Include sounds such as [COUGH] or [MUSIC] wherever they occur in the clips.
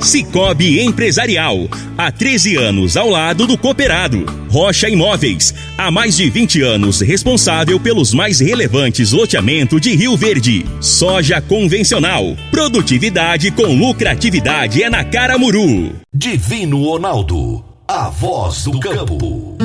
Cicobi Empresarial. Há 13 anos ao lado do cooperado. Rocha Imóveis. Há mais de 20 anos responsável pelos mais relevantes loteamentos de Rio Verde. Soja convencional. Produtividade com lucratividade é na Caramuru. Divino Ronaldo. A voz do campo.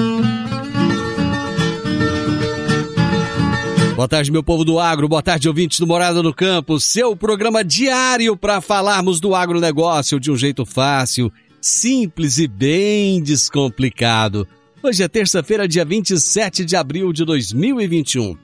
Boa tarde, meu povo do agro. Boa tarde, ouvintes do Morada no Campo. Seu programa diário para falarmos do agronegócio de um jeito fácil, simples e bem descomplicado. Hoje é terça-feira, dia 27 de abril de 2021.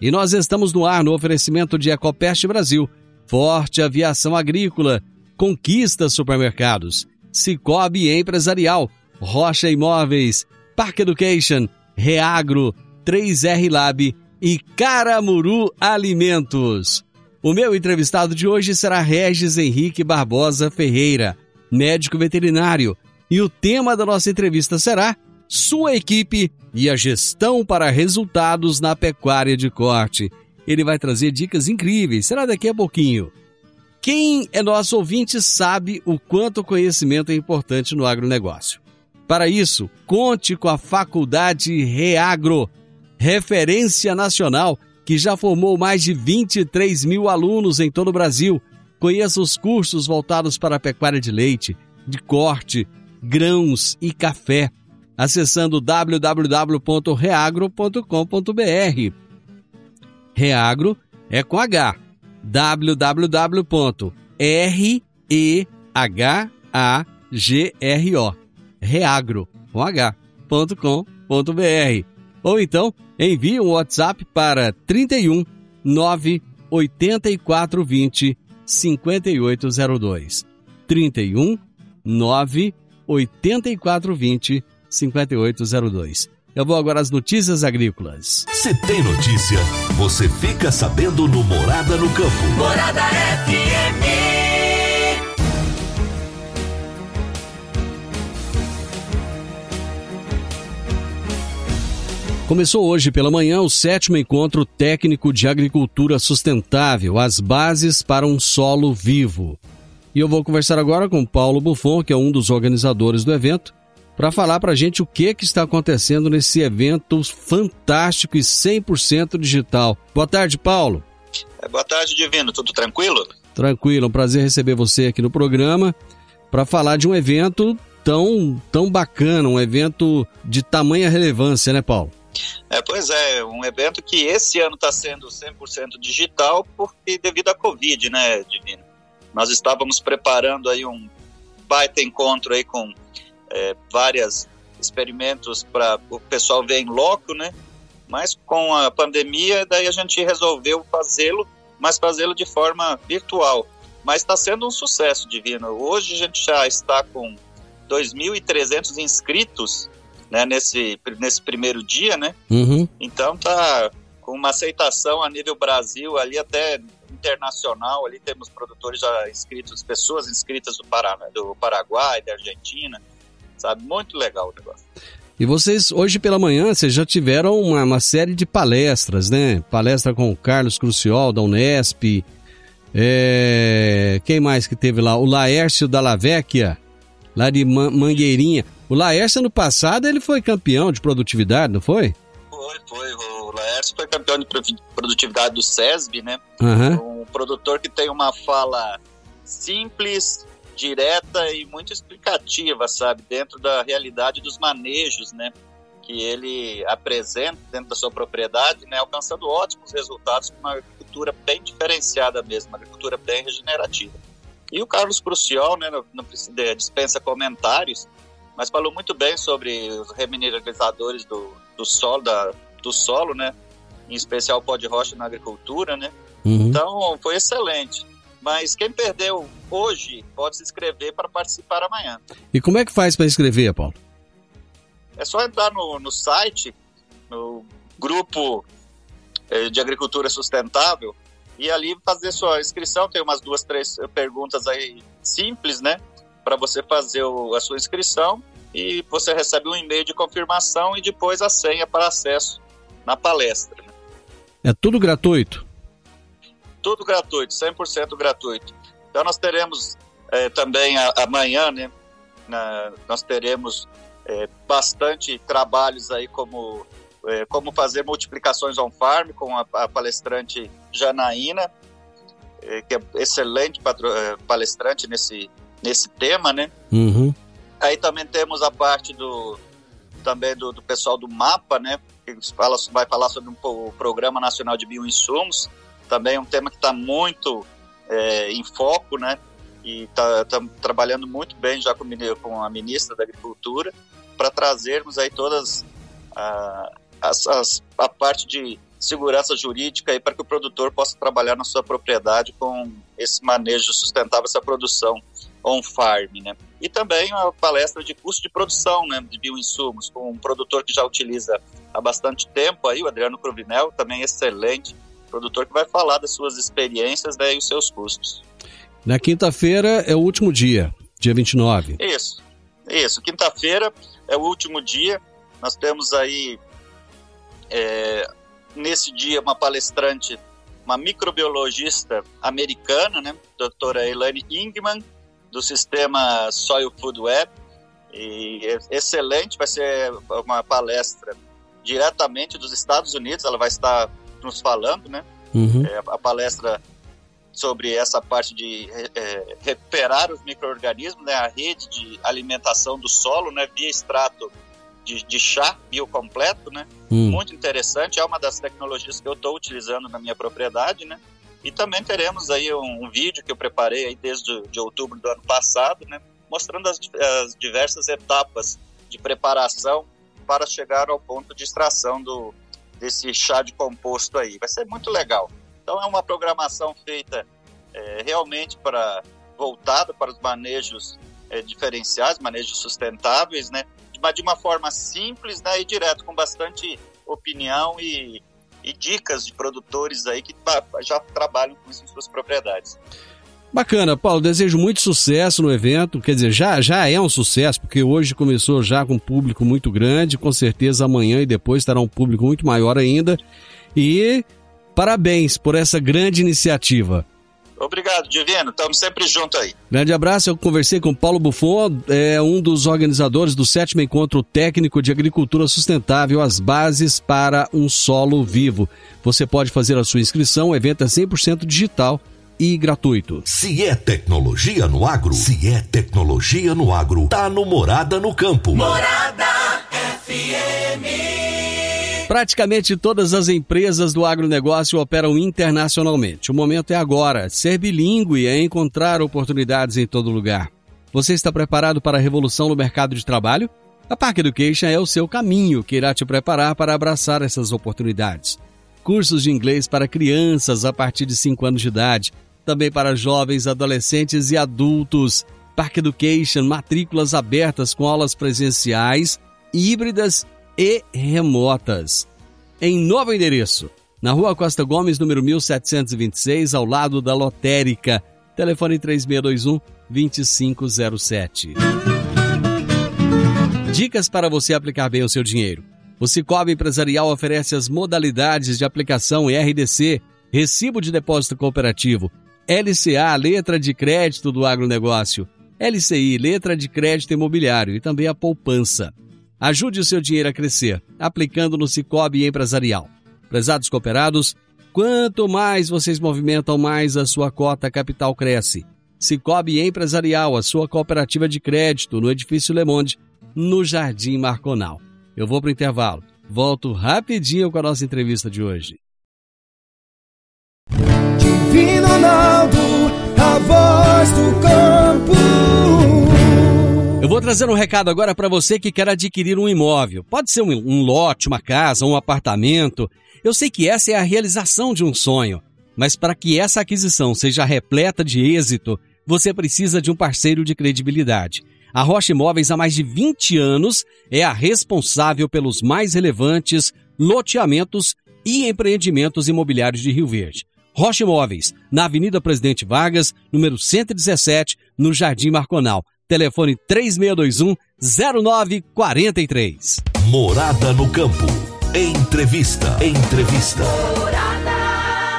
E nós estamos no ar no oferecimento de Ecopest Brasil, Forte Aviação Agrícola, Conquista Supermercados, Cicobi Empresarial, Rocha Imóveis, Park Education, Reagro, 3R Lab e Caramuru Alimentos. O meu entrevistado de hoje será Regis Henrique Barbosa Ferreira, médico veterinário, e o tema da nossa entrevista será Sua equipe e a gestão para resultados na pecuária de corte. Ele vai trazer dicas incríveis, será daqui a pouquinho. Quem é nosso ouvinte sabe o quanto o conhecimento é importante no agronegócio. Para isso, conte com a Faculdade Reagro referência nacional que já formou mais de 23 mil alunos em todo o Brasil. Conheça os cursos voltados para a pecuária de leite, de corte, grãos e café, acessando www.reagro.com.br. Reagro é com H. www.r-e-h-a-g-r-o reagro com h.com.br ou então envie um WhatsApp para 31 9 8420 5802. 31 9 8420 5802. Eu vou agora às notícias agrícolas. Se tem notícia, você fica sabendo no Morada no Campo. Morada FM. Começou hoje pela manhã o sétimo encontro técnico de agricultura sustentável, as bases para um solo vivo. E eu vou conversar agora com Paulo Buffon, que é um dos organizadores do evento, para falar para a gente o que, que está acontecendo nesse evento fantástico e 100% digital. Boa tarde, Paulo. É, boa tarde, Divino. Tudo tranquilo? Tranquilo, um prazer receber você aqui no programa para falar de um evento tão, tão bacana, um evento de tamanha relevância, né, Paulo? É, pois é, um evento que esse ano está sendo 100% digital porque devido à Covid, né, Divino? Nós estávamos preparando aí um baita encontro aí com é, vários experimentos para o pessoal ver em loco, né? Mas com a pandemia, daí a gente resolveu fazê-lo, mas fazê-lo de forma virtual. Mas está sendo um sucesso, Divino. Hoje a gente já está com 2.300 inscritos né, nesse, nesse primeiro dia, né? Uhum. Então tá com uma aceitação a nível Brasil, ali até internacional, ali temos produtores já inscritos, pessoas inscritas do, Paraná, do Paraguai, da Argentina, sabe? Muito legal o negócio. E vocês, hoje pela manhã, vocês já tiveram uma, uma série de palestras, né? Palestra com o Carlos Cruciol, da Unesp. É... Quem mais que teve lá? O Laércio da Lavecchia, lá de Man Mangueirinha. O Laércio, ano passado, ele foi campeão de produtividade, não foi? Foi, foi. O Laércio foi campeão de produtividade do SESB, né? Uhum. Um produtor que tem uma fala simples, direta e muito explicativa, sabe? Dentro da realidade dos manejos, né? Que ele apresenta dentro da sua propriedade, né? Alcançando ótimos resultados com uma agricultura bem diferenciada mesmo, uma agricultura bem regenerativa. E o Carlos Cruciol, né, não, não precisa, dispensa comentários, mas falou muito bem sobre os remineralizadores do, do solo, da, do solo, né, em especial o pó de rocha na agricultura, né. Uhum. Então, foi excelente. Mas quem perdeu hoje pode se inscrever para participar amanhã. E como é que faz para inscrever, Paulo? É só entrar no, no site, no grupo eh, de agricultura sustentável, e ali fazer sua inscrição. Tem umas duas, três perguntas aí simples, né? Para você fazer o, a sua inscrição e você recebe um e-mail de confirmação e depois a senha para acesso na palestra. É tudo gratuito? tudo gratuito, 100% gratuito. Então nós teremos eh, também a- amanhã, né, na- nós teremos eh, bastante trabalhos aí como eh, como fazer multiplicações on farm com a, a palestrante Janaína, eh, que é excelente patro- eh, palestrante nesse nesse tema, né? Uhum. Aí também temos a parte do também do, do pessoal do MAPA, né? Que fala, vai falar sobre um, o Programa Nacional de Bioinsumos, também um tema que está muito é, em foco, né? E está trabalhando muito bem já com, com a ministra da Agricultura para trazermos aí todas ah, as, as- a parte de segurança jurídica aí para que o produtor possa trabalhar na sua propriedade com esse manejo sustentável, essa produção on farm, né? E também uma palestra de custo de produção, né, de bioinsumos, com um produtor que já utiliza há bastante tempo aí, o Adriano Cruvinel, também excelente produtor que vai falar das suas experiências né, e os seus custos. Na quinta-feira é o último dia, dia 29. Isso, isso. Quinta-feira é o último dia. Nós temos aí é, nesse dia uma palestrante, uma microbiologista americana, né, doutora Elaine Ingman, do sistema Soil Food Web. E é excelente, vai ser uma palestra diretamente dos Estados Unidos, ela vai estar nos falando, né? Uhum. É, a palestra sobre essa parte de é, recuperar os micro-organismos, né, a rede de alimentação do solo, né, via extrato de, de chá biocompleto, né, Hum. muito interessante, é uma das tecnologias que eu estou utilizando na minha propriedade, né, e também teremos aí um, um vídeo que eu preparei aí desde de outubro do ano passado, né, mostrando as, as diversas etapas de preparação para chegar ao ponto de extração do, desse chá de composto aí. Vai ser muito legal. Então é uma programação feita é, realmente para voltada para os manejos é, diferenciais, manejos sustentáveis, né? Mas de uma forma simples, né? E direto, com bastante opinião e, e dicas de produtores aí que pa- já trabalham com isso em suas propriedades. Bacana, Paulo. Desejo muito sucesso no evento. Quer dizer, já, já é um sucesso, porque hoje começou já com um público muito grande. Com certeza amanhã e depois terá um público muito maior ainda. E parabéns por essa grande iniciativa. Obrigado, Divino. Estamos sempre juntos aí. Grande abraço. Eu conversei com Paulo Buffon, é um dos organizadores do sétimo encontro técnico de agricultura sustentável, as bases para um solo vivo. Você pode fazer a sua inscrição. O evento é 100% digital e gratuito. Se é tecnologia no agro, se é tecnologia no agro, tá no Morada no Campo. Praticamente todas as empresas do agronegócio operam internacionalmente. O momento é agora. Ser bilíngue é encontrar oportunidades em todo lugar. Você está preparado para a revolução no mercado de trabalho? A Park Education é o seu caminho que irá te preparar para abraçar essas oportunidades. Cursos de inglês para crianças a partir de 5 anos de idade, também para jovens, adolescentes e adultos. Park Education, matrículas abertas com aulas presenciais, híbridas e remotas. Em novo endereço, na Rua Costa Gomes, número 1726, ao lado da Lotérica. Telefone 3621 2507. Dicas para você aplicar bem o seu dinheiro. O Cicobi Empresarial oferece as modalidades de aplicação RDC, Recibo de Depósito Cooperativo, LCA, Letra de Crédito do Agronegócio, LCI, Letra de Crédito Imobiliário e também a poupança. Ajude o seu dinheiro a crescer, aplicando no Cicobi Empresarial. Prezados cooperados, quanto mais vocês movimentam, mais a sua cota capital cresce. Cicobi Empresarial, a sua cooperativa de crédito no Edifício Le Monde, no Jardim Marconal. Eu vou para o intervalo. Volto rapidinho com a nossa entrevista de hoje. Divino Ronaldo, a voz do campo. Vou trazer um recado agora para você que quer adquirir um imóvel. Pode ser um, um lote, uma casa, um apartamento. Eu sei que essa é a realização de um sonho, mas para que essa aquisição seja repleta de êxito, você precisa de um parceiro de credibilidade. A Rocha Imóveis há mais de 20 anos é a responsável pelos mais relevantes loteamentos e empreendimentos imobiliários de Rio Verde. Rocha Imóveis, na Avenida Presidente Vargas, número 117, no Jardim Marconal. Telefone 3621-0943. Morada no campo. Entrevista. Entrevista.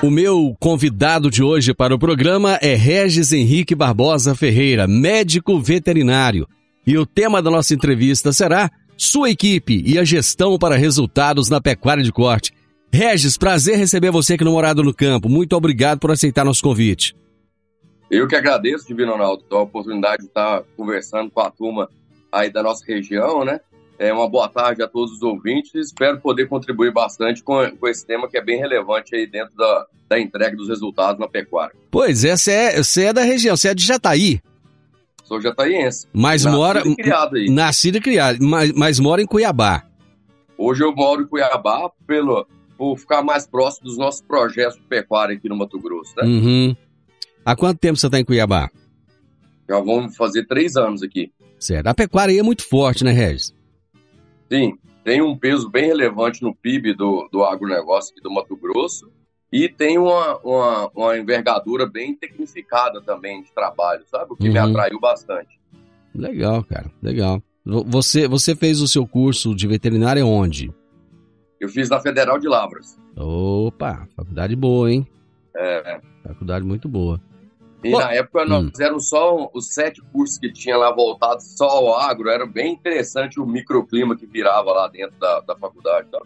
O meu convidado de hoje para o programa é Regis Henrique Barbosa Ferreira, médico veterinário. E o tema da nossa entrevista será Sua equipe e a gestão para resultados na pecuária de corte. Regis, prazer receber você aqui no Morado no Campo. Muito obrigado por aceitar nosso convite. Eu que agradeço, Divino Ronaldo, a oportunidade de estar conversando com a turma aí da nossa região, né? É uma boa tarde a todos os ouvintes. Espero poder contribuir bastante com, com esse tema que é bem relevante aí dentro da, da entrega dos resultados na pecuária. Pois é, você é, você é da região, você é de Jataí. Sou jataiense. Mas Nascido mora. e criado aí. Nascido e criado, mas, mas mora em Cuiabá. Hoje eu moro em Cuiabá pelo, por ficar mais próximo dos nossos projetos de pecuária aqui no Mato Grosso, né? Uhum. Há quanto tempo você está em Cuiabá? Já vamos fazer três anos aqui. Certo. A pecuária aí é muito forte, né, Regis? Sim, tem um peso bem relevante no PIB do, do agronegócio aqui do Mato Grosso e tem uma, uma, uma envergadura bem tecnificada também de trabalho, sabe? O que me Uhum. atraiu bastante. Legal, cara. Legal. Vo- Você, você fez o seu curso de veterinária onde? Eu fiz na Federal de Lavras. Opa, faculdade boa, hein? É, Faculdade muito boa. E Bom, na época nós eram só os sete cursos que tinha lá voltados só ao agro. Era bem interessante o microclima que virava lá dentro da, da faculdade. Tá?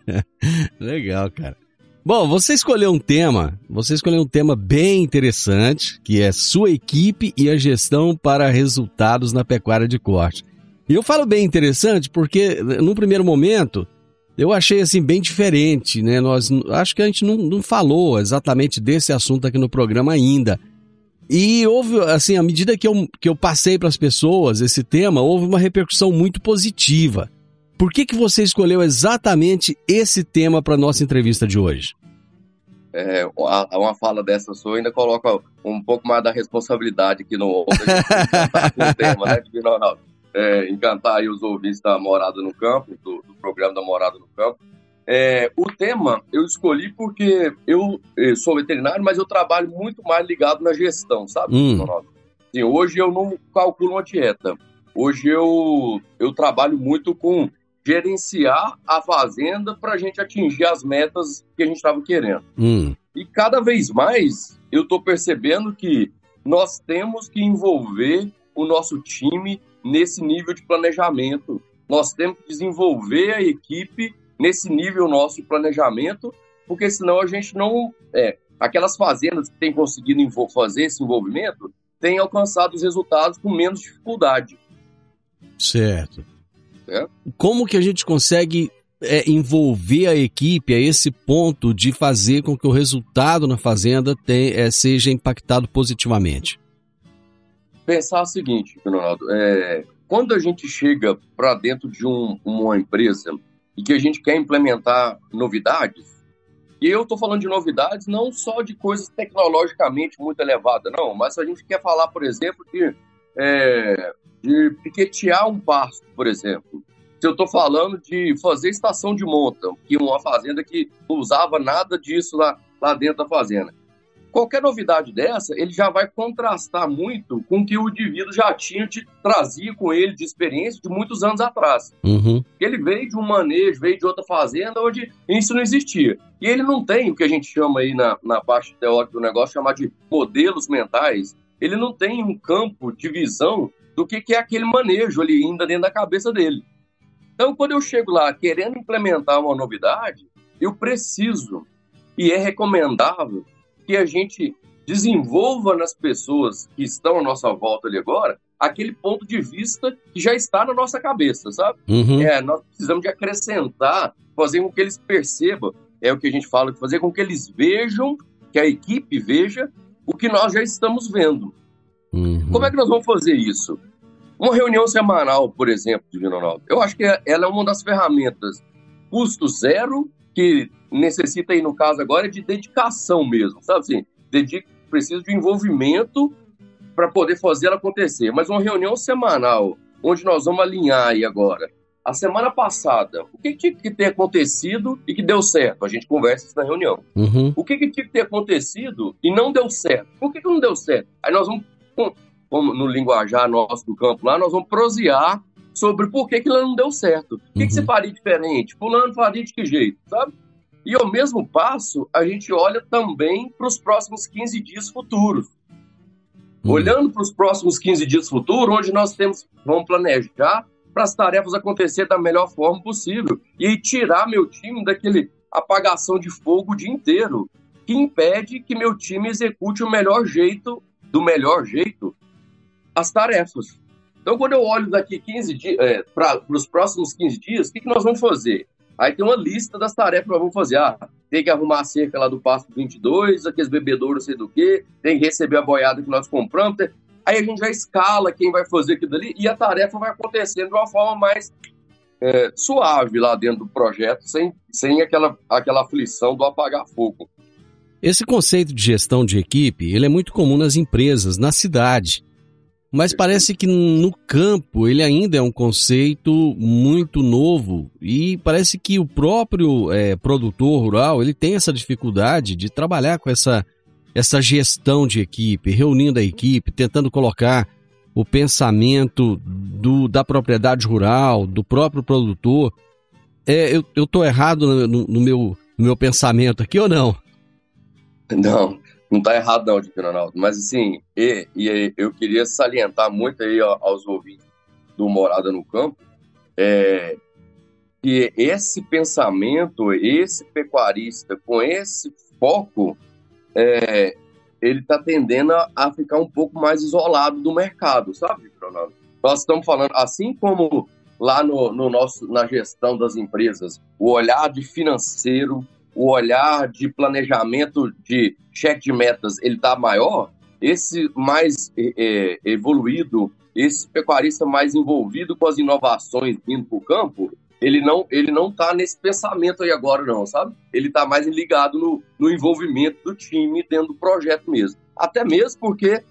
[LAUGHS] Legal, cara. Bom, você escolheu um tema, você escolheu um tema bem interessante, que é sua equipe e a gestão para resultados na pecuária de corte. E eu falo bem interessante porque, num primeiro momento, eu achei assim bem diferente, né? Nós acho que a gente não, não falou exatamente desse assunto aqui no programa ainda. E houve, assim, à medida que eu, que eu passei para as pessoas esse tema, houve uma repercussão muito positiva. Por que, que você escolheu exatamente esse tema para nossa entrevista de hoje? É, uma fala dessa sua ainda coloca um pouco mais da responsabilidade aqui no ombro da gente encantar com o tema, né, Ronaldo? É, encantar aí os ouvintes da Morada no Campo, do, do programa da Morada no Campo. É, o tema eu escolhi porque eu eh, sou veterinário, mas eu trabalho muito mais ligado na gestão, sabe, Hum. Assim, hoje eu não calculo uma dieta. Hoje eu, eu trabalho muito com gerenciar a fazenda para a gente atingir as metas que a gente estava querendo. Hum, E cada vez mais eu estou percebendo que nós temos que envolver o nosso time nesse nível de planejamento. Nós temos que desenvolver a equipe nesse nível nosso de planejamento, porque senão a gente não. É, aquelas fazendas que têm conseguido fazer esse envolvimento têm alcançado os resultados com menos dificuldade. certo. É. Como que a gente consegue é, envolver a equipe a esse ponto de fazer com que o resultado na fazenda tem- é, seja impactado positivamente? Pensar o seguinte, Ronaldo, é, quando a gente chega para dentro de um- uma empresa e que a gente quer implementar novidades, e eu estou falando de novidades não só de coisas tecnologicamente muito elevadas, não, mas se a gente quer falar, por exemplo, de, é, de piquetear um pasto, por exemplo. Se eu estou falando de fazer estação de monta, que uma fazenda que não usava nada disso lá, lá dentro da fazenda qualquer novidade dessa, ele já vai contrastar muito com o que o indivíduo já tinha, de, trazia com ele de experiência de muitos anos atrás. Uhum. Ele veio de um manejo, veio de outra fazenda onde isso não existia. E ele não tem o que a gente chama aí na, na parte teórica do negócio, chamar de modelos mentais. Ele não tem um campo de visão do que, que é aquele manejo ali ainda dentro da cabeça dele. Então, quando eu chego lá querendo implementar uma novidade, eu preciso e é recomendável que a gente desenvolva nas pessoas que estão à nossa volta ali agora aquele ponto de vista que já está na nossa cabeça, sabe? Uhum. É, nós precisamos de acrescentar, fazer com que eles percebam, é o que a gente fala, fazer com que eles vejam, que a equipe veja o que nós já estamos vendo. Uhum. Como é que nós vamos fazer isso? Uma reunião semanal, por exemplo, Divino Ronaldo, eu acho que ela é uma das ferramentas custo zero, que necessita aí, no caso agora, de dedicação mesmo, sabe assim? Dedica, precisa de envolvimento para poder fazer ela acontecer. Mas uma reunião semanal, onde nós vamos alinhar aí agora, a semana passada, o que tinha que ter acontecido e que deu certo? A gente conversa isso na reunião. Uhum. O que, que tinha que ter acontecido e não deu certo? Por que, que não deu certo? Aí nós vamos, como no linguajar nosso do campo lá, nós vamos prosear sobre por que, ela não deu certo. O que, Uhum. que você faria diferente? Fulano faria de que jeito, sabe? E ao mesmo passo, a gente olha também para os próximos 15 dias futuros. Uhum. Olhando para os próximos 15 dias futuros, onde nós temos, vamos planejar para as tarefas acontecer da melhor forma possível. E tirar meu time daquele apagação de fogo o dia inteiro, que impede que meu time execute o melhor jeito, do melhor jeito, as tarefas. Então, quando eu olho daqui 15 dias, é, para os próximos 15 dias, o que, que nós vamos fazer? Aí tem uma lista das tarefas que nós vamos fazer. Ah, tem que arrumar a cerca lá do Pasto 22, aqueles bebedouros, sei do que, tem que receber a boiada que nós compramos. tem- Aí a gente já escala quem vai fazer aquilo ali e a tarefa vai acontecendo de uma forma mais é, suave lá dentro do projeto, sem, sem aquela, aquela aflição do apagar fogo. Esse conceito de gestão de equipe, ele é muito comum nas empresas, na cidade. Mas parece que no campo ele ainda é um conceito muito novo e parece que o próprio eh, produtor rural ele tem essa dificuldade de trabalhar com essa, essa gestão de equipe, reunindo a equipe, tentando colocar o pensamento do, da propriedade rural, do próprio produtor. É, eu, eu tô errado no, no- no meu, no meu pensamento aqui ou não? Não, não tá errado não, Divino Ronaldo. Mas assim, e, e eu queria salientar muito aí aos ouvintes do Morada no Campo, é, que esse pensamento, esse pecuarista com esse foco, é, ele tá tendendo a, ficar um pouco mais isolado do mercado, sabe, Ronaldo? Nós estamos falando, assim como lá no, no nosso, na gestão das empresas, o olhar de financeiro, o olhar de planejamento de cheque de metas ele está maior, esse mais é, evoluído, esse pecuarista mais envolvido com as inovações vindo para o campo, ele não ele não está nesse pensamento aí agora não, sabe? Ele está mais ligado no, no envolvimento do time dentro do projeto mesmo. Até mesmo porque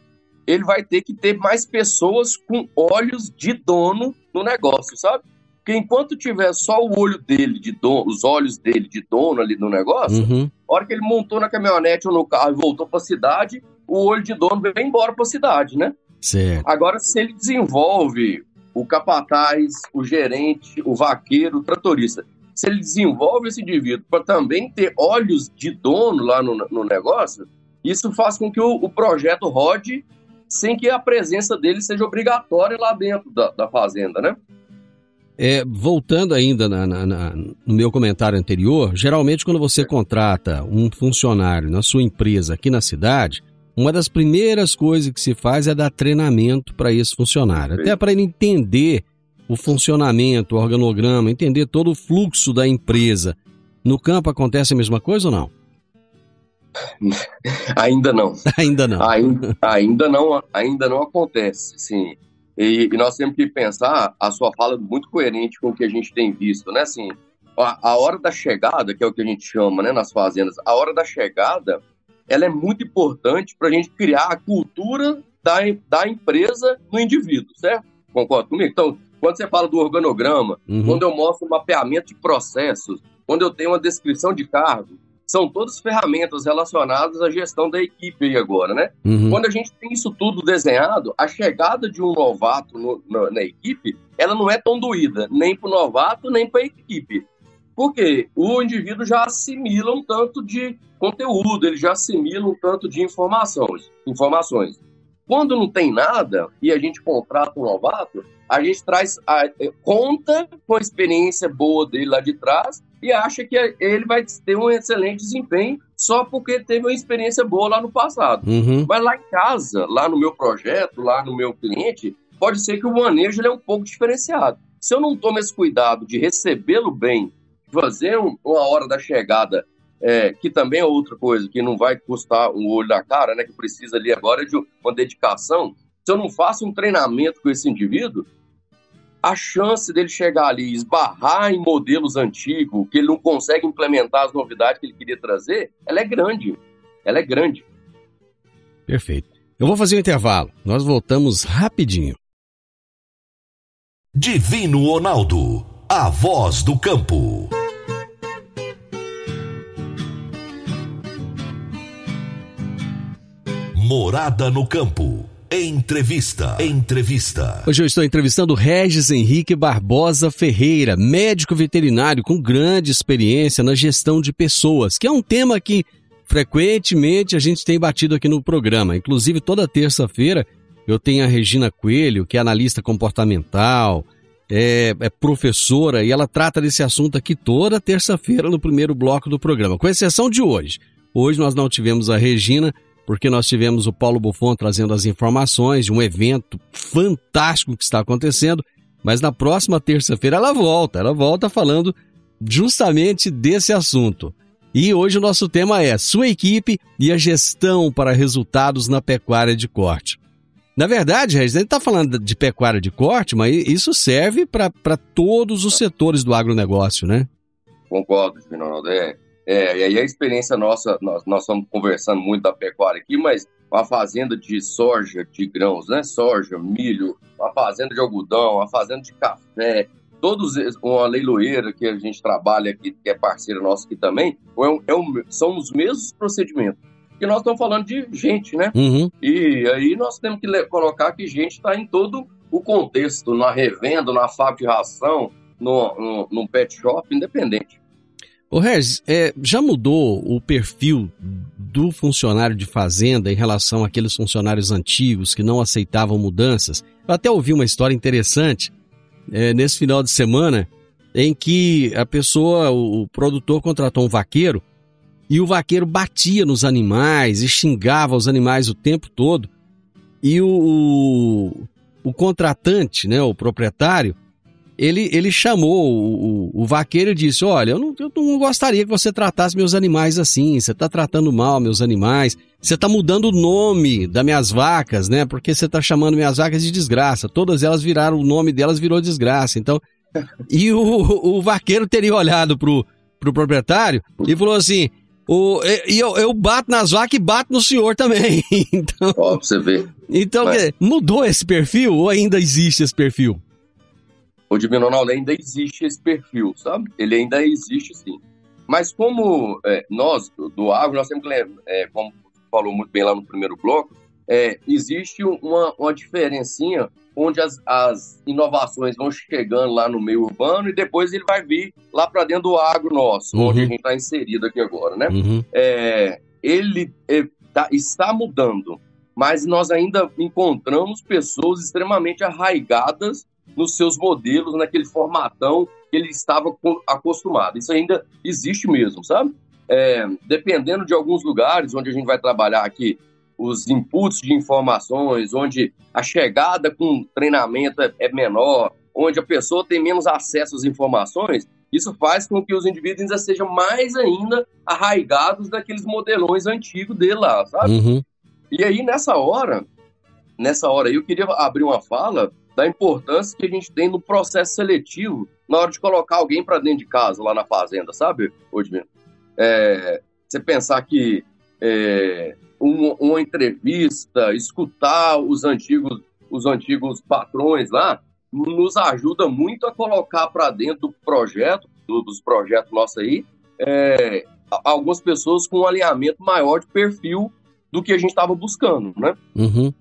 ele vai ter que ter mais pessoas com olhos de dono no negócio, sabe? Porque enquanto tiver só o olho dele de dono, os olhos dele de dono ali no negócio, Uhum. a hora que ele montou na caminhonete ou no carro e voltou para a cidade, o olho de dono veio embora para a cidade, né? Certo. Agora, se ele desenvolve o capataz, o gerente, o vaqueiro, o tratorista, se ele desenvolve esse indivíduo para também ter olhos de dono lá no, no negócio, isso faz com que o, o projeto rode sem que a presença dele seja obrigatória lá dentro da, da fazenda, né? É, voltando ainda na- na- na- no meu comentário anterior, geralmente quando você contrata um funcionário na sua empresa aqui na cidade, uma das primeiras coisas que se faz é dar treinamento para esse funcionário, até para ele entender o funcionamento, o organograma, entender todo o fluxo da empresa. No campo acontece a mesma coisa ou não? [LAUGHS] Ainda não. [LAUGHS] Ainda não. Ainda, ainda não, ainda não acontece, sim. E, e nós temos que pensar a sua fala muito coerente com o que a gente tem visto, né? Assim, a, a hora da chegada, que é o que a gente chama, né, nas fazendas, a hora da chegada, ela é muito importante para a gente criar a cultura da, da empresa no indivíduo, certo? Concorda comigo? Então, quando você fala do organograma, Uhum. quando eu mostro o mapeamento de processos, quando eu tenho uma descrição de cargo, são todas ferramentas relacionadas à gestão da equipe aí agora, né? Uhum. Quando a gente tem isso tudo desenhado, a chegada de um novato no- na, na equipe, ela não é tão doída, nem para o novato, nem para a equipe. Porque o indivíduo já assimila um tanto de conteúdo, ele já assimila um tanto de informações. informações. Quando não tem nada e a gente contrata um novato, a gente traz a, eh, conta com a experiência boa dele lá de trás e acha que ele vai ter um excelente desempenho só porque teve uma experiência boa lá no passado. Uhum. Mas lá em casa, lá no meu projeto, lá no meu cliente, pode ser que o manejo ele é um pouco diferenciado. Se eu não tomo esse cuidado de recebê-lo bem, fazer um- uma hora da chegada é, que também é outra coisa, que não vai custar um olho da cara, né? Que precisa ali agora de uma dedicação. Se eu não faço um treinamento com esse indivíduo, a chance dele chegar ali e esbarrar em modelos antigos, que ele não consegue implementar as novidades que ele queria trazer, ela é grande. Ela é grande. Perfeito. Eu vou fazer um intervalo. Nós voltamos rapidinho. Divino Ronaldo, a voz do campo. Morada no campo. Entrevista. Entrevista. Hoje eu estou entrevistando Regis Henrique Barbosa Ferreira, médico veterinário com grande experiência na gestão de pessoas, que é um tema que frequentemente a gente tem batido aqui no programa. Inclusive, toda terça-feira eu tenho a Regina Coelho, que é analista comportamental, é, é, professora e ela trata desse assunto aqui toda terça-feira no primeiro bloco do programa, com exceção de hoje. Hoje nós não tivemos a Regina, porque nós tivemos o Paulo Buffon trazendo as informações de um evento fantástico que está acontecendo, mas na próxima terça-feira ela volta, ela volta falando justamente desse assunto. E hoje o nosso tema é sua equipe e a gestão para resultados na pecuária de corte. Na verdade, a gente está falando de pecuária de corte, mas isso serve para todos os setores do agronegócio, né? Concordo, Ronaldo. É, é, e aí a experiência nossa, nós, nós estamos conversando muito da pecuária aqui, mas uma fazenda de soja, de grãos, né? Soja, milho, uma fazenda de algodão, uma fazenda de café, todos uma leiloeira que a gente trabalha aqui, que é parceira nossa aqui também, é um, é um, são os mesmos procedimentos. Porque nós estamos falando de gente, né? Uhum. E aí nós temos que colocar que gente está em todo o contexto, na revenda, na fábrica de ração, no, no, no pet shop, independente. Ô Regis, é, já mudou o perfil do funcionário de fazenda em relação àqueles funcionários antigos que não aceitavam mudanças? Eu até ouvi uma história interessante é, nesse final de semana em que a pessoa, o, o produtor contratou um vaqueiro e o vaqueiro batia nos animais e xingava os animais o tempo todo. E o, o, o contratante, né, o proprietário, ele, ele chamou o, o, o vaqueiro e disse: Olha, eu não, eu não gostaria que você tratasse meus animais assim. Você está tratando mal meus animais. Você está mudando o nome das minhas vacas, né? Porque você está chamando minhas vacas de desgraça. Todas elas viraram, o nome delas virou desgraça. Então, e o, o vaqueiro teria olhado pro, pro proprietário e falou assim: o, e eu, eu bato nas vacas e bato no senhor também. [LAUGHS] então, Ó, pra você ver. então Mas- mudou esse perfil ou ainda existe esse perfil? O Divino Ronaldo ainda existe esse perfil, sabe? Ele ainda existe sim. Mas como é, nós, do, agro, nós lembrar, é, como falou muito bem lá no primeiro bloco, é, existe uma, uma diferencinha onde as, as inovações vão chegando lá no meio urbano e depois ele vai vir lá para dentro do agro nosso, Uhum. onde a gente está inserido aqui agora, né? Uhum. é, ele é, tá- está mudando, mas nós ainda encontramos pessoas extremamente arraigadas nos seus modelos, naquele formatão que ele estava co- acostumado. Isso ainda existe mesmo, sabe? É, dependendo de alguns lugares onde a gente vai trabalhar aqui, os inputs de informações, onde a chegada com treinamento é, é menor, onde a pessoa tem menos acesso às informações, isso faz com que os indivíduos ainda sejam mais ainda arraigados daqueles modelões antigos dele lá, sabe? Uhum. E aí, nessa hora, nessa hora eu queria abrir uma fala da importância que a gente tem no processo seletivo na hora de colocar alguém para dentro de casa, lá na fazenda, sabe, Odmir? É, você pensar que é, um- uma entrevista, escutar os antigos, os antigos patrões lá, nos ajuda muito a colocar para dentro do projeto, do- dos projetos nossos aí, é, algumas pessoas com um alinhamento maior de perfil do que a gente estava buscando, né? Uhum.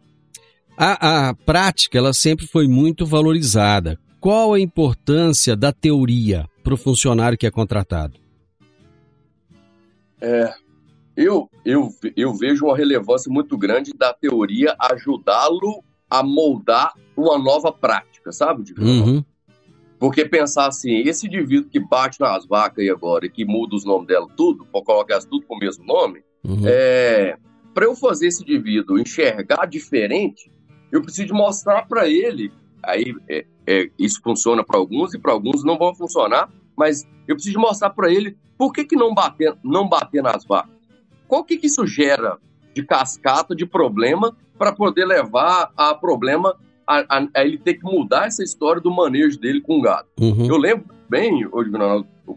A, a prática ela sempre foi muito valorizada. Qual a importância da teoria para o funcionário que é contratado? Eu, eu, eu vejo uma relevância muito grande da teoria ajudá-lo a moldar uma nova prática, sabe? Uhum. Porque pensar assim, esse indivíduo que bate nas vacas aí agora e que muda os nomes dela tudo, as tudo com o mesmo nome, Uhum. é, para eu fazer esse indivíduo enxergar diferente, eu preciso mostrar para ele. Aí é, é, isso funciona para alguns e para alguns não vão funcionar. mas eu preciso mostrar para ele por que, que não, bater, não bater nas vacas. Qual que, que isso gera de cascata, de problema, para poder levar a problema a, a, a, ele ter que mudar essa história do manejo dele com o gado. Uhum. Eu lembro bem,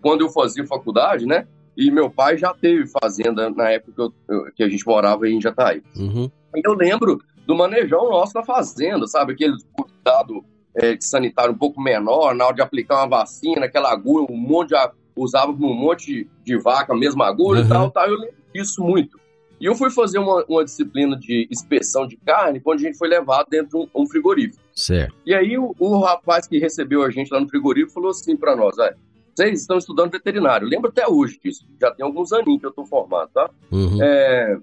quando eu fazia faculdade, né? E meu pai já teve fazenda na época que, eu, que a gente morava em Jataí. Uhum. Eu lembro do manejão nosso na fazenda, sabe? Aquele cuidado é, sanitário um pouco menor, na hora de aplicar uma vacina, aquela agulha, um monte de, usava um monte de vaca, a mesma agulha Uhum. e tal, tal. Eu lembro disso muito. E eu fui fazer uma, uma disciplina de inspeção de carne quando a gente foi levado dentro de um, um frigorífico. Certo. E aí o, o rapaz que recebeu a gente lá no frigorífico falou assim para nós, "Olha, vocês estão estudando veterinário. Eu lembro até hoje disso. Já tem alguns aninhos que eu estou formado, tá? Uhum. É,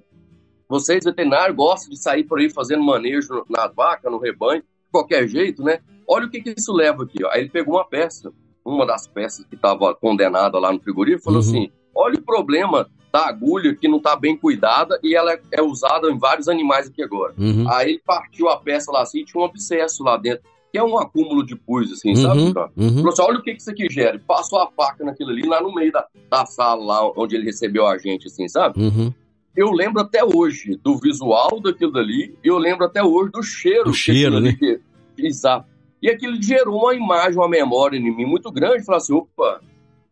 vocês, veterinários, gostam de sair por aí fazendo manejo nas vacas, no rebanho, de qualquer jeito, né? Olha o que, que isso leva aqui. Ó. Aí ele pegou uma peça, uma das peças que estava condenada lá no frigorífico, falou Uhum. assim: olha o problema da agulha que não está bem cuidada e ela é usada em vários animais aqui agora. Uhum. Aí ele partiu a peça lá assim e tinha um abscesso lá dentro, que é um acúmulo de pus, assim, Uhum. sabe? cara? Uhum. Falou assim, olha o que, que isso aqui gera. Passou a faca naquilo ali, lá no meio da, da sala, lá onde ele recebeu a gente, assim, sabe? Uhum. Eu lembro até hoje do visual daquilo dali, e eu lembro até hoje do cheiro. Do cheiro, né? que- Exato. E aquilo gerou uma imagem, uma memória em mim muito grande. Falar assim, opa,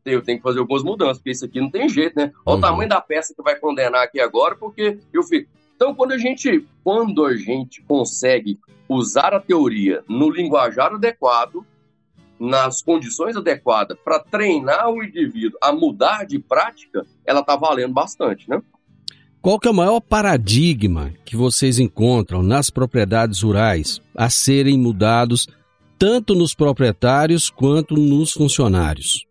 eu tenho que fazer algumas mudanças, porque isso aqui não tem jeito, né? Olha Uhum. o tamanho da peça que vai condenar aqui agora, porque eu fico... Então, quando a gente, quando a gente consegue usar a teoria no linguajar adequado, nas condições adequadas, para treinar o indivíduo a mudar de prática, ela tá valendo bastante, né? Qual que é o maior paradigma que vocês encontram nas propriedades rurais a serem mudados tanto nos proprietários quanto nos funcionários?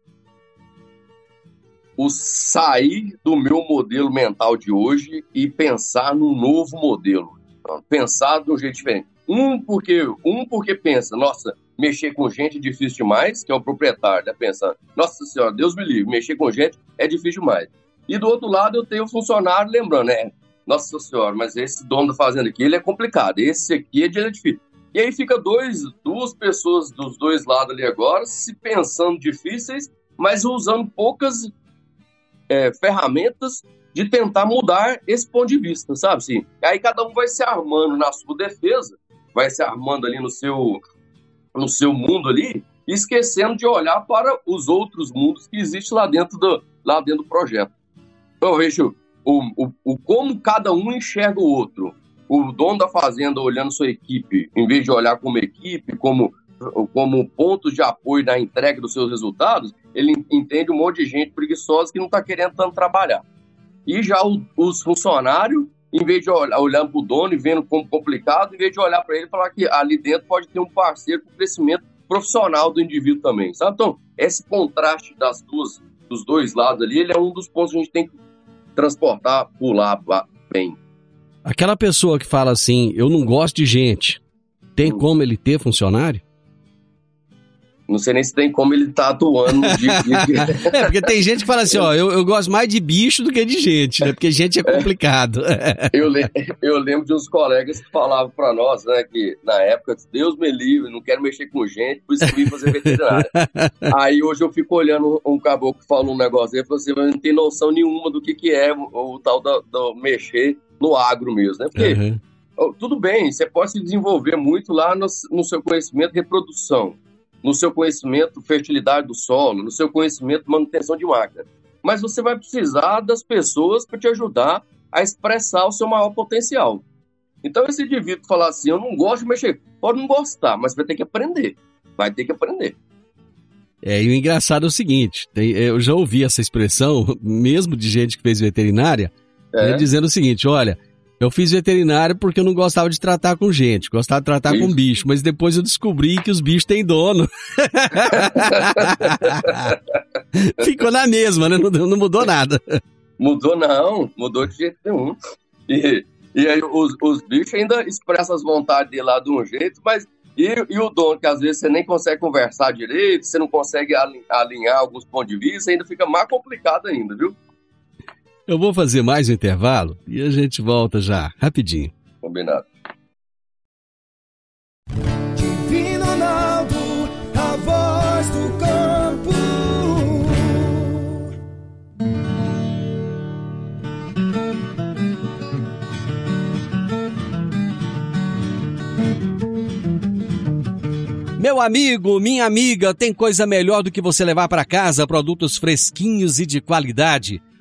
o sair do meu modelo mental de hoje e pensar num novo modelo. Pensar de um jeito diferente. Um porque, um porque pensa, nossa, mexer com gente é difícil demais, que é o proprietário, né? Pensando, nossa senhora, Deus me livre, mexer com gente é difícil demais. E do outro lado eu tenho o funcionário lembrando, né? Nossa senhora, mas esse dono da fazenda aqui, ele é complicado, esse aqui é de difícil. E aí fica dois, duas pessoas dos dois lados ali agora, se pensando difíceis, mas usando poucas é, ferramentas de tentar mudar esse ponto de vista, sabe? Assim, aí cada um vai se armando na sua defesa, vai se armando ali no seu, no seu mundo ali, esquecendo de olhar para os outros mundos que existem lá dentro do, lá dentro do projeto. Então eu vejo o, o, o como cada um enxerga o outro. O dono da fazenda olhando sua equipe, em vez de olhar como equipe, como como ponto de apoio na entrega dos seus resultados, ele entende um monte de gente preguiçosa que não está querendo tanto trabalhar. E já o, os funcionários, em vez de olhar, olhando para o dono e vendo como complicado, em vez de olhar para ele e falar que ali dentro pode ter um parceiro o crescimento profissional do indivíduo também, sabe? Então, esse contraste das duas, dos dois lados ali, ele é um dos pontos que a gente tem que transportar por lá bem. Aquela pessoa que fala assim, eu não gosto de gente, tem Hum. como ele ter funcionário? Não sei nem se tem como ele tá atuando no dia a dia. É, porque tem gente que fala assim, ó, eu, eu gosto mais de bicho do que de gente, né? Porque gente é complicado. [LAUGHS] Eu, le- eu lembro de uns colegas que falavam pra nós, né, que na época, Deus me livre, não quero mexer com gente, por isso que eu vim fazer veterinária. [LAUGHS] Aí hoje eu fico olhando um caboclo que fala um negócio aí, e falo assim, mas não tem noção nenhuma do que, que é o, o tal do, do mexer no agro mesmo, né? Porque Uhum. Tudo bem, você pode se desenvolver muito lá no, no seu conhecimento de reprodução, no seu conhecimento de fertilidade do solo, no seu conhecimento manutenção de máquina. Mas você vai precisar das pessoas para te ajudar a expressar o seu maior potencial. Então, esse indivíduo falar assim, eu não gosto de mexer, pode não gostar, mas vai ter que aprender. Vai ter que aprender. É, e o engraçado é o seguinte, tem- eu já ouvi essa expressão, [LAUGHS] mesmo de gente que fez veterinária, É. né, dizendo o seguinte, olha, eu fiz veterinário porque eu não gostava de tratar com gente, gostava de tratar com Isso. bicho, mas depois eu descobri que os bichos têm dono. [LAUGHS] Ficou na mesma, né? Não, não mudou nada. Mudou não, mudou de jeito nenhum. E, e aí os, os bichos ainda expressam as vontades dele lá de um jeito, mas e, e o dono, que às vezes você nem consegue conversar direito, você não consegue alin- alinhar alguns pontos de vista, ainda fica mais complicado ainda, viu? Eu vou fazer mais um intervalo e a gente volta já, rapidinho. Combinado. Divino Ronaldo, a voz do campo. Meu amigo, minha amiga, tem coisa melhor do que você levar para casa produtos fresquinhos e de qualidade.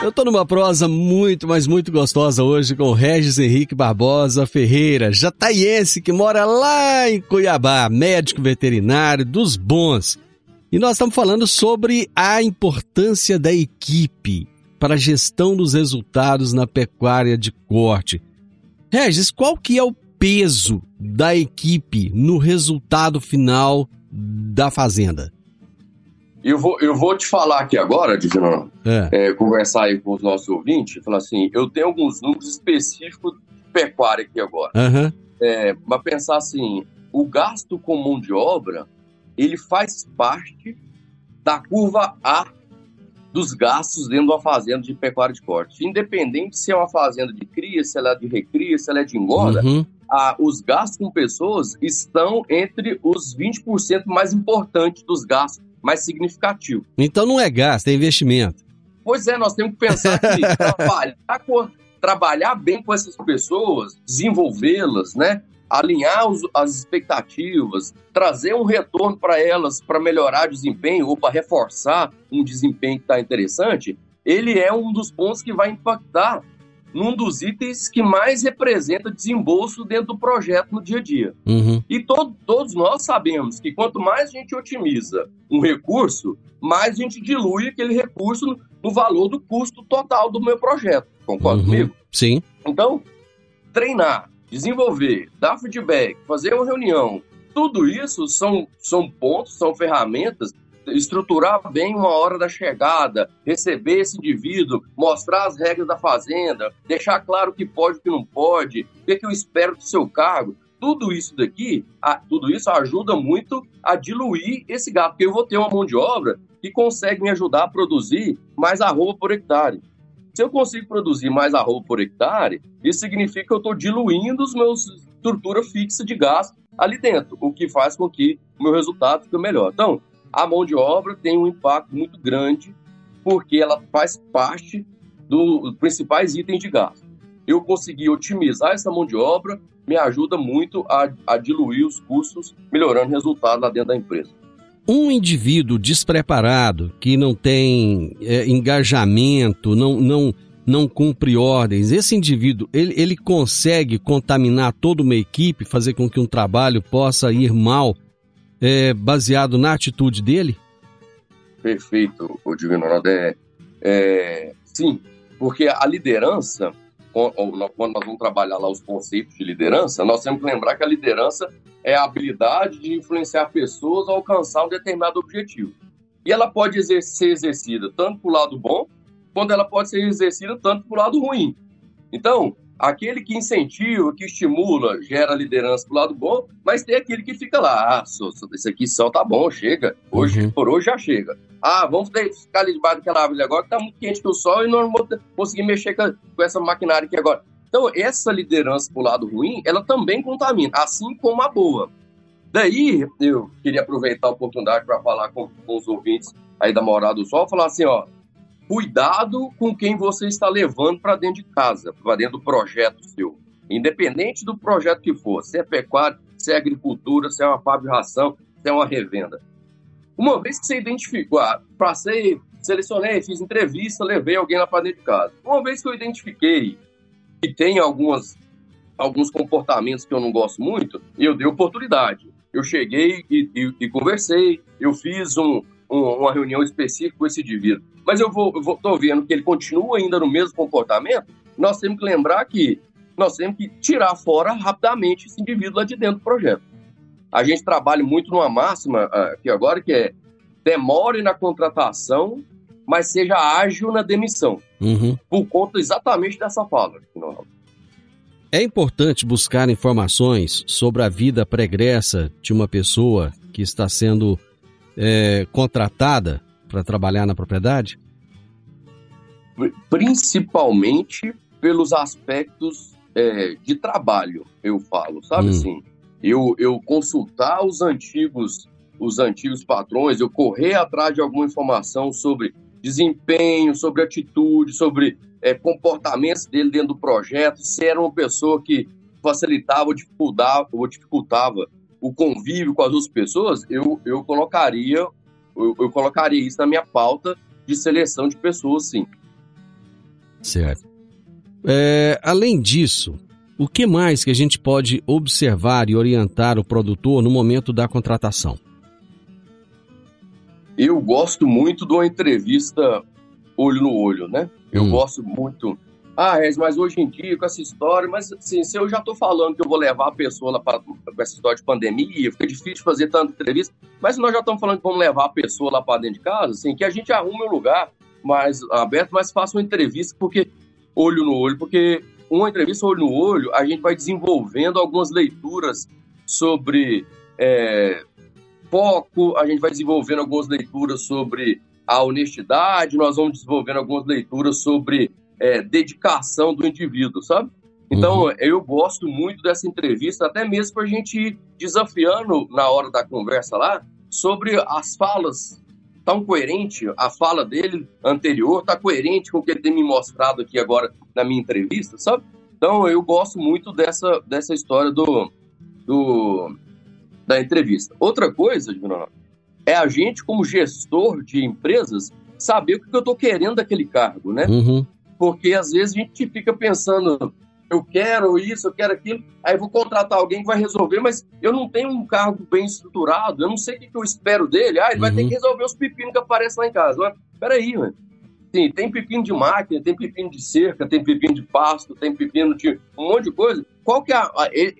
Eu tô numa prosa muito, mas muito gostosa hoje com o Regis Henrique Barbosa Ferreira, jataiense que mora lá em Cuiabá, médico veterinário dos bons. E nós estamos falando sobre a importância da equipe para a gestão dos resultados na pecuária de corte. Regis, qual que é o peso da equipe no resultado final da fazenda? Eu vou, eu vou te falar aqui agora, Divino, é. É, conversar aí com os nossos ouvintes, falar assim, eu tenho alguns números específicos de pecuária aqui agora. Uhum. É, mas pensar assim, o gasto com mão de obra, ele faz parte da curva A dos gastos dentro de uma fazenda de pecuária de corte. Independente se é uma fazenda de cria, se ela é de recria, se ela é de engorda, Uhum. a- os gastos com pessoas estão entre os 20% mais importantes dos gastos mais significativos. Então não é gasto, é investimento. Pois é, nós temos que pensar que [LAUGHS] trabalhar, com- trabalhar bem com essas pessoas, desenvolvê-las, né? alinhar os- as expectativas, trazer um retorno para elas para melhorar desempenho ou para reforçar um desempenho que está interessante, ele é um dos pontos que vai impactar num dos itens que mais representa desembolso dentro do projeto no dia a dia. Uhum. E to- todos nós sabemos que quanto mais a gente otimiza um recurso, mais a gente dilui aquele recurso no, valor do custo total do meu projeto. Concorda Uhum. comigo? Sim. Então, treinar, desenvolver, dar feedback, fazer uma reunião, tudo isso são, são pontos, são ferramentas. Estruturar bem uma hora da chegada, receber esse indivíduo, mostrar as regras da fazenda, deixar claro o que pode e o que não pode, o que, que eu espero do seu cargo. Tudo isso daqui, a- tudo isso ajuda muito a diluir esse gasto, porque eu vou ter uma mão de obra que consegue me ajudar a produzir mais arroba por hectare. Se eu consigo produzir mais arroba por hectare, isso significa que eu estou diluindo os meus estrutura fixa de gasto ali dentro, o que faz com que o meu resultado fique melhor. Então, a mão de obra tem um impacto muito grande porque ela faz parte do- dos principais itens de gasto. Eu conseguir otimizar essa mão de obra me ajuda muito a, a diluir os custos, melhorando o resultado lá dentro da empresa. Um indivíduo despreparado, que não tem é, engajamento, não, não, não cumpre ordens, esse indivíduo, ele, ele consegue contaminar toda uma equipe, fazer com que um trabalho possa ir mal, é, baseado na atitude dele? Perfeito, o Divino Ronaldo. É, é, sim, porque a liderança, quando nós vamos trabalhar lá os conceitos de liderança, nós temos que lembrar que a liderança é a habilidade de influenciar pessoas a alcançar um determinado objetivo. E ela pode ser exercida tanto para o lado bom, quanto ela pode ser exercida tanto para o lado ruim. Então, aquele que incentiva, que estimula, gera liderança para o lado bom, mas tem aquele que fica lá, ah, só- esse aqui só tá bom, chega, hoje, Uhum. por hoje já chega. Ah, vamos ficar ali debaixo daquela árvore agora que tá muito quente que o sol e não vamos ter- conseguir mexer com, com essa maquinária aqui agora. Então, essa liderança pro lado ruim, ela também contamina, assim como a boa. Daí, eu queria aproveitar a oportunidade para falar com, com os ouvintes aí da Morada do Sol, falar assim, ó, cuidado com quem você está levando para dentro de casa, para dentro do projeto seu. Independente do projeto que for, se é pecuária, se é agricultura, se é uma fábrica de ração, se é uma revenda. Uma vez que você identificou, ah, passei, selecionei, fiz entrevista, levei alguém lá para dentro de casa. Uma vez que eu identifiquei que tem algumas, alguns comportamentos que eu não gosto muito, eu dei oportunidade. Eu cheguei e, e- e conversei, eu fiz um- um- uma reunião específica com esse indivíduo. Mas eu vou, eu vou, tô vendo que ele continua ainda no mesmo comportamento, nós temos que lembrar que nós temos que tirar fora rapidamente esse indivíduo lá de dentro do projeto. A gente trabalha muito numa máxima ah, aqui agora, que é demore na contratação, mas seja ágil na demissão, Uhum. por conta exatamente dessa fala. Ronaldo. É importante buscar informações sobre a vida pregressa de uma pessoa que está sendo é, contratada para trabalhar na propriedade? Principalmente pelos aspectos é, de trabalho, eu falo, sabe Hum. assim? Eu, eu consultar os antigos, os antigos patrões, eu correr atrás de alguma informação sobre desempenho, sobre atitude, sobre é, comportamentos dele dentro do projeto, se era uma pessoa que facilitava ou dificultava, ou dificultava o convívio com as outras pessoas, eu, eu colocaria eu, eu colocaria isso na minha pauta de seleção de pessoas, sim. Certo. É, além disso, o que mais que a gente pode observar e orientar o produtor no momento da contratação? Eu gosto muito de uma entrevista olho no olho, né? Eu Hum. gosto muito. Ah, mas hoje em dia, com essa história, mas assim, se eu já tô falando que eu vou levar a pessoa lá para com essa história de pandemia, fica difícil fazer tanta entrevista, mas nós já estamos falando que vamos levar a pessoa lá para dentro de casa, assim, que a gente arrume um lugar mais aberto, mas faça uma entrevista, porque olho no olho, porque uma entrevista olho no olho, a gente vai desenvolvendo algumas leituras sobre é, foco, a gente vai desenvolvendo algumas leituras sobre a honestidade, nós vamos desenvolvendo algumas leituras sobre é, dedicação do indivíduo, sabe? Então, eu gosto muito dessa entrevista, até mesmo para a gente ir desafiando na hora da conversa lá sobre as falas. Tão coerente, a fala dele anterior tá coerente com o que ele tem me mostrado aqui agora na minha entrevista, sabe? Então, eu gosto muito dessa, dessa história do, do, da entrevista. Outra coisa, Divino é a gente, como gestor de empresas, saber o que eu estou querendo daquele cargo, né? Uhum. Porque às vezes a gente fica pensando, eu quero isso, eu quero aquilo, aí vou contratar alguém que vai resolver, mas eu não tenho um cargo bem estruturado, eu não sei o que, que eu espero dele. Ah, ele vai ter Uhum. que resolver os pepinos que aparecem lá em casa. Mas, peraí, mano. Sim, tem pepino de máquina, tem pepino de cerca, tem pepino de pasto, tem pepino de um monte de coisa. Qual que é a,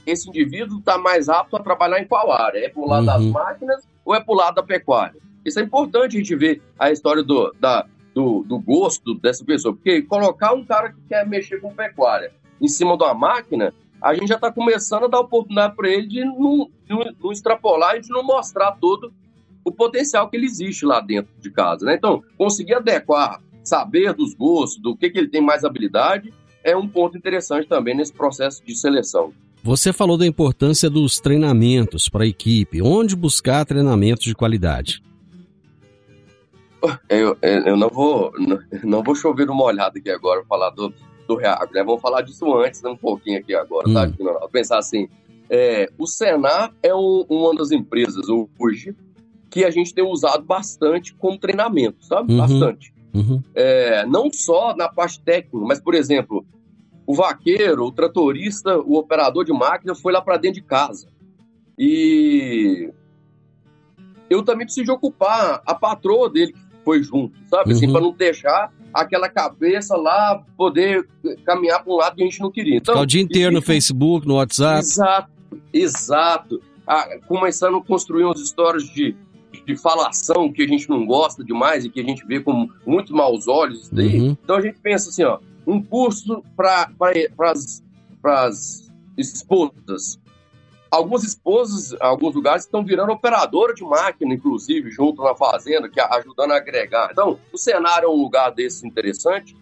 esse indivíduo está mais apto a trabalhar em qual área? É pro lado das Uhum. máquinas ou é pro lado da pecuária? Isso é importante a gente ver a história do, da, do, do gosto dessa pessoa, porque colocar um cara que quer mexer com pecuária em cima de uma máquina, a gente já está começando a dar oportunidade para ele de não, não, não extrapolar e de não mostrar todo o potencial que ele existe lá dentro de casa. Né? Então, conseguir adequar, saber dos gostos, do que, que ele tem mais habilidade, é um ponto interessante também nesse processo de seleção. Você falou da importância dos treinamentos para a equipe. Onde buscar treinamentos de qualidade? Eu, eu não vou [LAUGHS] não, vou chover no molhado aqui agora falar do, do Reagro, né? Vamos falar disso antes, né? um pouquinho aqui agora, tá? Hum. Ronaldo? Pensar assim, é, o Senar é um- uma das empresas hoje que a gente tem usado bastante como treinamento, sabe? Uhum. Bastante. Uhum. É, não só na parte técnica, mas, por exemplo, o vaqueiro, o tratorista, o operador de máquina foi lá para dentro de casa. E eu também preciso ocupar a patroa dele que foi junto, sabe? Assim, Uhum. para não deixar aquela cabeça lá poder caminhar para um lado que a gente não queria. Então, Ficar o dia inteiro no Facebook, no WhatsApp. Exato, exato. Ah, começando a construir umas histórias de, de falação que a gente não gosta demais e que a gente vê com muito maus olhos isso daí. Uhum. Então a gente pensa assim, ó, um curso para as esposas. Algumas esposas, alguns lugares estão virando operadora de máquina, inclusive, junto na fazenda, que ajudando a agregar. Então, o cenário é um lugar desse interessante.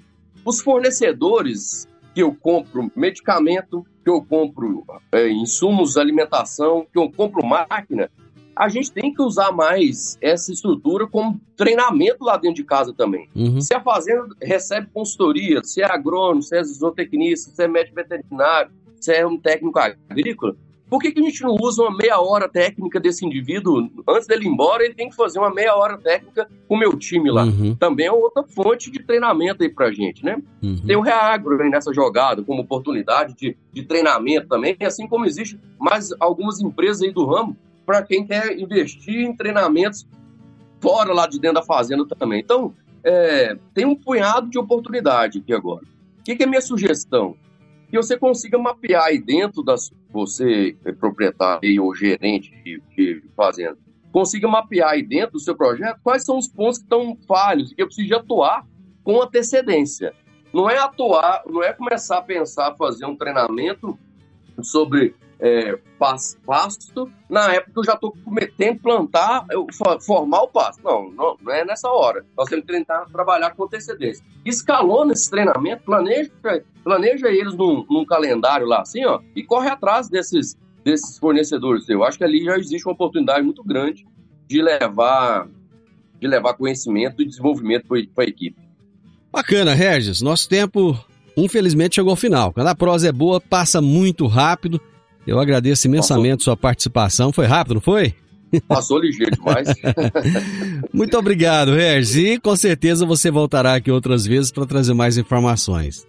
Os fornecedores que eu compro medicamento, que eu compro é, insumos, alimentação, que eu compro máquina, a gente tem que usar mais essa estrutura como treinamento lá dentro de casa também. Uhum. Se a fazenda recebe consultoria, se é agrônomo, se é zootecnista, se é médico veterinário, se é um técnico agrícola, por que, que a gente não usa uma meia hora técnica desse indivíduo? Antes dele ir embora, ele tem que fazer uma meia hora técnica com o meu time lá. Uhum. Também é outra fonte de treinamento aí pra gente, né? Uhum. Tem o Reagro aí nessa jogada como oportunidade de, de treinamento também, assim como existe mais algumas empresas aí do ramo para quem quer investir em treinamentos fora lá de dentro da fazenda também. Então, é, tem um punhado de oportunidade aqui agora. O que, que é minha sugestão? Que você consiga mapear aí dentro das. Você, é proprietário ou gerente de, de fazenda, consiga mapear aí dentro do seu projeto quais são os pontos que estão falhos e que eu preciso de atuar com antecedência. Não é atuar, não é começar a pensar, fazer um treinamento sobre é, pasto na época eu já estou cometendo plantar, eu, formar o pasto. Não, não, não, é nessa hora. Nós temos que tentar trabalhar com antecedência. Escalona esse treinamento, planeja, planeja eles num, num, calendário lá assim, ó, e corre atrás desses, desses fornecedores. Eu acho que ali já existe uma oportunidade muito grande de levar, de levar conhecimento e desenvolvimento para a equipe. Bacana, Regis. Nosso tempo, infelizmente, chegou ao final. Quando a prosa é boa, passa muito rápido. Eu agradeço imensamente sua participação. Foi rápido, não foi? Passou ligeiro demais. [LAUGHS] Muito obrigado, Regis. E com certeza você voltará aqui outras vezes para trazer mais informações.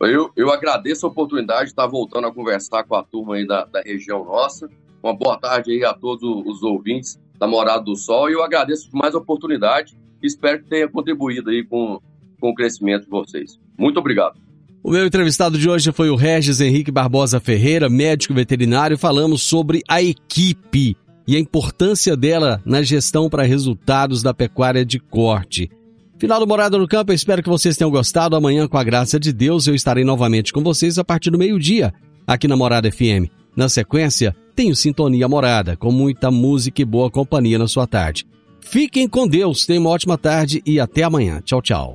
Eu, eu agradeço a oportunidade de estar voltando a conversar com a turma aí da, da região nossa. Uma boa tarde aí a todos os ouvintes da Morada do Sol. E eu agradeço mais a oportunidade. Espero que tenha contribuído aí com, com o crescimento de vocês. Muito obrigado. O meu entrevistado de hoje foi o Regis Henrique Barbosa Ferreira, médico veterinário. Falamos sobre a equipe e a importância dela na gestão para resultados da pecuária de corte. Final do Morada no Campo, eu espero que vocês tenham gostado. Amanhã, com a graça de Deus, eu estarei novamente com vocês a partir do meio-dia, aqui na Morada FM. Na sequência, tenho Sintonia Morada, com muita música e boa companhia na sua tarde. Fiquem com Deus, tenham uma ótima tarde e até amanhã. Tchau, tchau.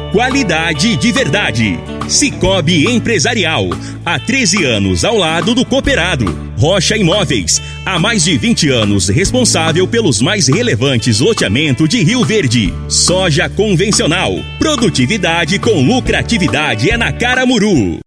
Qualidade de verdade. Cicobi Empresarial. Há 13 anos ao lado do cooperado. Rocha Imóveis. Há mais de 20 anos responsável pelos mais relevantes loteamentos de Rio Verde. Soja convencional. Produtividade com lucratividade é na Caramuru.